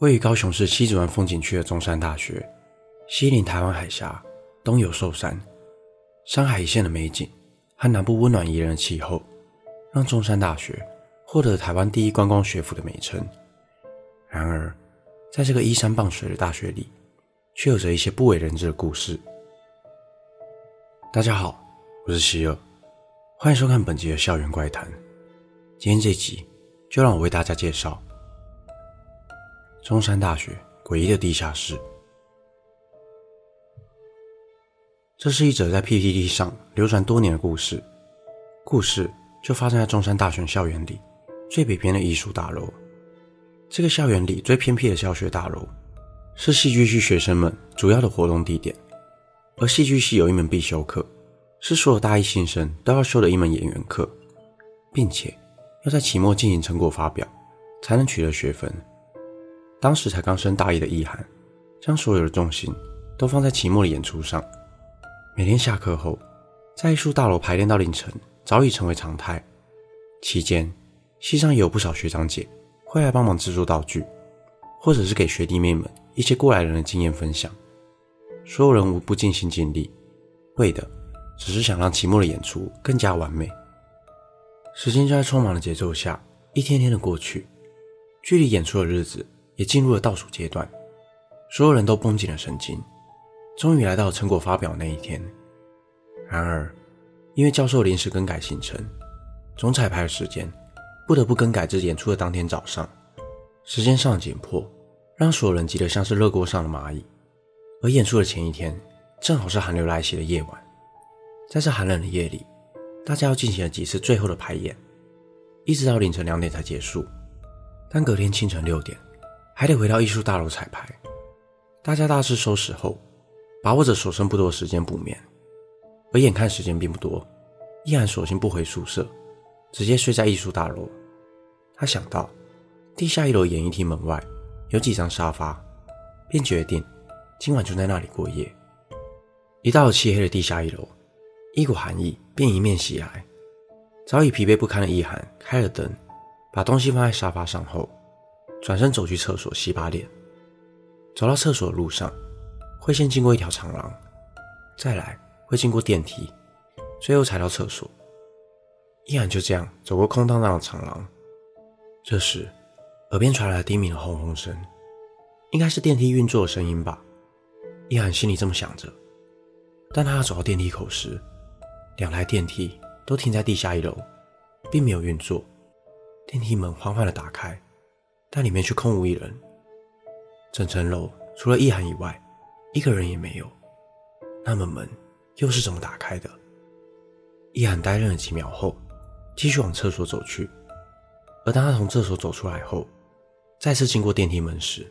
位于高雄市七子湾风景区的中山大学，西临台湾海峡，东有寿山，山海一线的美景和南部温暖宜人的气候，让中山大学获得台湾第一观光学府的美称。然而，在这个依山傍水的大学里，却有着一些不为人知的故事。大家好，我是希尔，欢迎收看本集的校园怪谈。今天这集就让我为大家介绍中山大学诡异的地下室。这是一则在 PTT 上流传多年的故事，故事就发生在中山大学校园里最北边的艺术大楼。这个校园里最偏僻的教学大楼，是戏剧系学生们主要的活动地点。而戏剧系有一门必修课，是所有大一新生都要修的一门演员课，并且要在期末进行成果发表，才能取得学分。当时才刚升大一的易涵，将所有的重心都放在期末的演出上。每天下课后，在艺术大楼排练到凌晨，早已成为常态。期间，戏上也有不少学长姐会来帮忙制作道具，或者是给学弟妹们一些过来人的经验分享。所有人无不尽心尽力，为的只是想让期末的演出更加完美。时间就在匆忙的节奏下一天天的过去，距离演出的日子也进入了倒数阶段，所有人都绷紧了神经，终于来到成果发表那一天。然而，因为教授临时更改行程，总彩排的时间不得不更改至演出的当天早上。时间上紧迫，让所有人急得像是热锅上的蚂蚁。而演出的前一天，正好是寒流来袭的夜晚，在这寒冷的夜里，大家又进行了几次最后的排演，一直到凌晨两点才结束。但隔天清晨六点，还得回到艺术大楼彩排。大家大致收拾后，把握着所剩不多的时间补眠。而眼看时间并不多，依然索性不回宿舍，直接睡在艺术大楼。他想到地下一楼演艺厅门外有几张沙发，便决定。今晚就在那里过夜。一到漆黑的地下一楼，一股寒意便迎面袭来。早已疲惫不堪的易涵开了灯，把东西放在沙发上后，转身走去厕所洗把脸。走到厕所的路上，会先经过一条长廊，再来会经过电梯，最后才到厕所。易涵就这样走过空荡荡的长廊。这时，耳边传来了低鸣的轰轰声，应该是电梯运作的声音吧。易涵心里这么想着，但他走到电梯口时，两台电梯都停在地下一楼，并没有运作。电梯门缓缓地打开，但里面却空无一人。整层楼除了易涵以外，一个人也没有。那么门又是怎么打开的？易涵呆愣了几秒后，继续往厕所走去。而当他从厕所走出来后，再次经过电梯门时，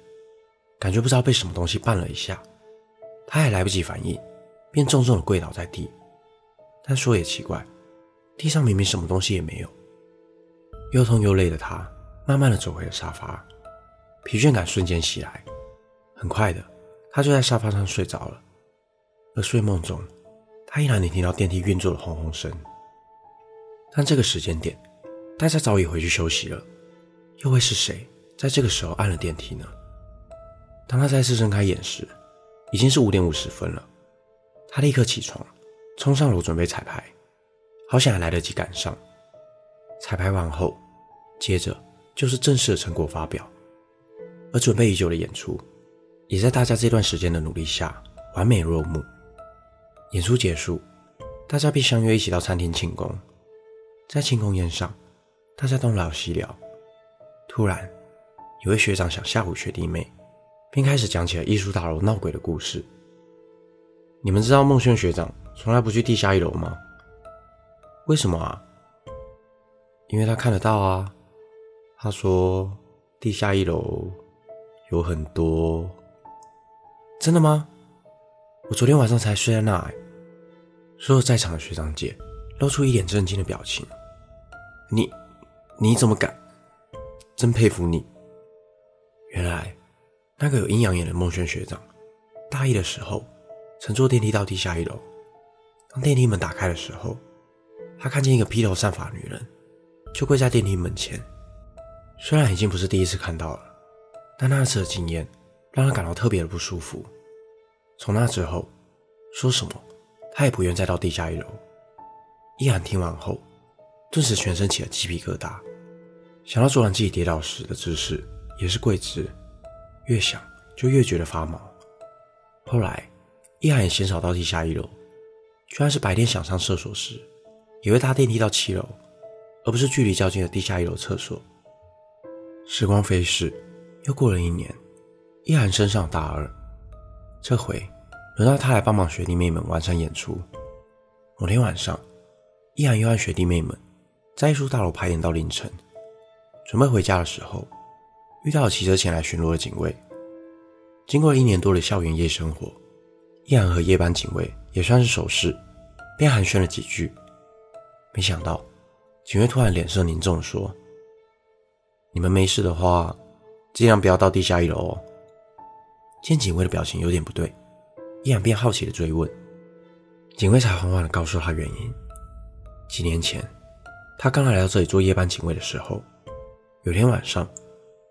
感觉不知道被什么东西绊了一下。他还来不及反应，便重重的跪倒在地。但说也奇怪，地上明明什么东西也没有。又痛又累的他，慢慢的走回了沙发，疲倦感瞬间袭来。很快的，他就在沙发上睡着了。而睡梦中，他依然能听到电梯运作的轰轰声。但这个时间点，大家早已回去休息了，又会是谁在这个时候按了电梯呢？当他再次睁开眼时，已经是五点五十分了，他立刻起床，冲上楼准备彩排，好想还来得及赶上。彩排完后，接着就是正式的成果发表，而准备已久的演出，也在大家这段时间的努力下完美落幕。演出结束，大家便相约一起到餐厅庆功。在庆功宴上，大家东聊西聊，突然，有位学长想吓唬学弟妹。并开始讲起了艺术大楼闹鬼的故事。你们知道孟轩学长从来不去地下一楼吗？为什么啊？因为他看得到啊。他说地下一楼有很多。真的吗？我昨天晚上才睡在那。所有在场的学长姐露出一脸震惊的表情。你你怎么敢？真佩服你。原来。那个有阴阳眼的孟轩学长，大一的时候乘坐电梯到地下一楼。当电梯门打开的时候，他看见一个披头散发的女人，就跪在电梯门前。虽然已经不是第一次看到了，但那次的经验让他感到特别的不舒服。从那之后，说什么他也不愿再到地下一楼。一涵听完后，顿时全身起了鸡皮疙瘩，想到昨晚自己跌倒时的姿势也是跪姿，越想就越觉得发毛。后来，一涵也鲜少到地下一楼，就算是白天想上厕所时，也会搭电梯到七楼，而不是距离较近的地下一楼厕所。时光飞逝，又过了一年，易涵升上大二，这回轮到他来帮忙学弟妹们完成演出。某天晚上，易涵又和学弟妹们在艺术大楼排演到凌晨，准备回家的时候，遇到了骑车前来巡逻的警卫。经过了一年多的校园夜生活，易涵和夜班警卫也算是熟识，便寒暄了几句。没想到，警卫突然脸色凝重地说。你们没事的话，尽量不要到地下一楼哦。见警卫的表情有点不对，易然便好奇的追问。警卫才缓缓的告诉他原因：几年前，他刚来到这里做夜班警卫的时候，有天晚上，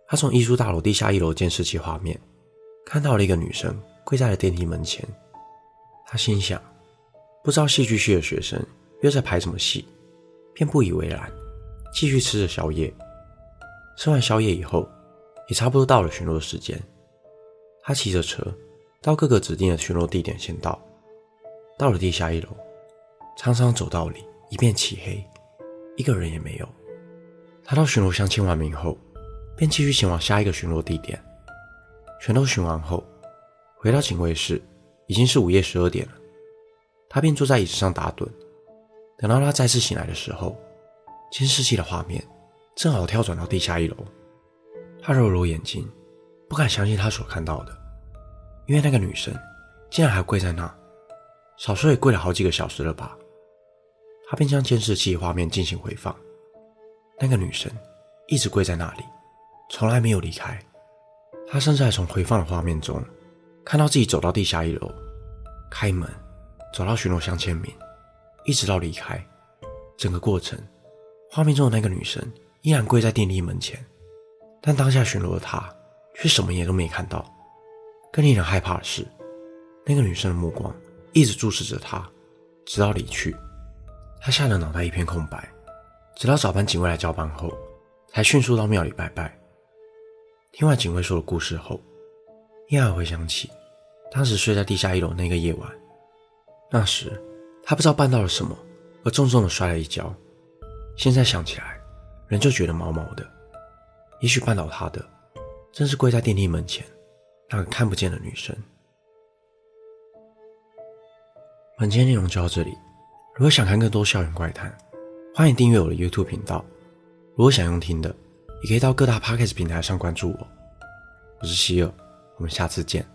他从艺术大楼地下一楼监视器画面看到了一个女生跪在了电梯门前。他心想，不知道戏剧系的学生又在排什么戏，便不以为然，继续吃着宵夜。吃完宵夜以后，也差不多到了巡逻时间。他骑着车到各个指定的巡逻地点先到。到了地下一楼，沧桑走道里一片漆黑，一个人也没有。他到巡逻箱签完名后，便继续前往下一个巡逻地点。全都巡完后，回到警卫室，已经是午夜十二点了。他便坐在椅子上打盹。等到他再次醒来的时候，监视器的画面。正好跳转到地下一楼，他揉揉眼睛，不敢相信他所看到的，因为那个女生竟然还跪在那，少说也跪了好几个小时了吧。他便将监视器画面进行回放，那个女生一直跪在那里，从来没有离开。他甚至还从回放的画面中看到自己走到地下一楼，开门，走到巡逻箱签名，一直到离开，整个过程，画面中的那个女生。依然跪在电梯门前，但当下巡逻的他却什么也都没看到。更令人害怕的是，那个女生的目光一直注视着他，直到离去。他吓得脑袋一片空白，直到早班警卫来交班后，才迅速到庙里拜拜。听完警卫说的故事后，依然回想起当时睡在地下一楼那个夜晚。那时他不知道绊到了什么，而重重的摔了一跤。现在想起来。人就觉得毛毛的，也许绊倒他的，正是跪在电梯门前那个看不见的女生。本期内容就到这里，如果想看更多校园怪谈，欢迎订阅我的 YouTube 频道。如果想用听的，也可以到各大 Podcast 平台上关注我。我是希尔，我们下次见。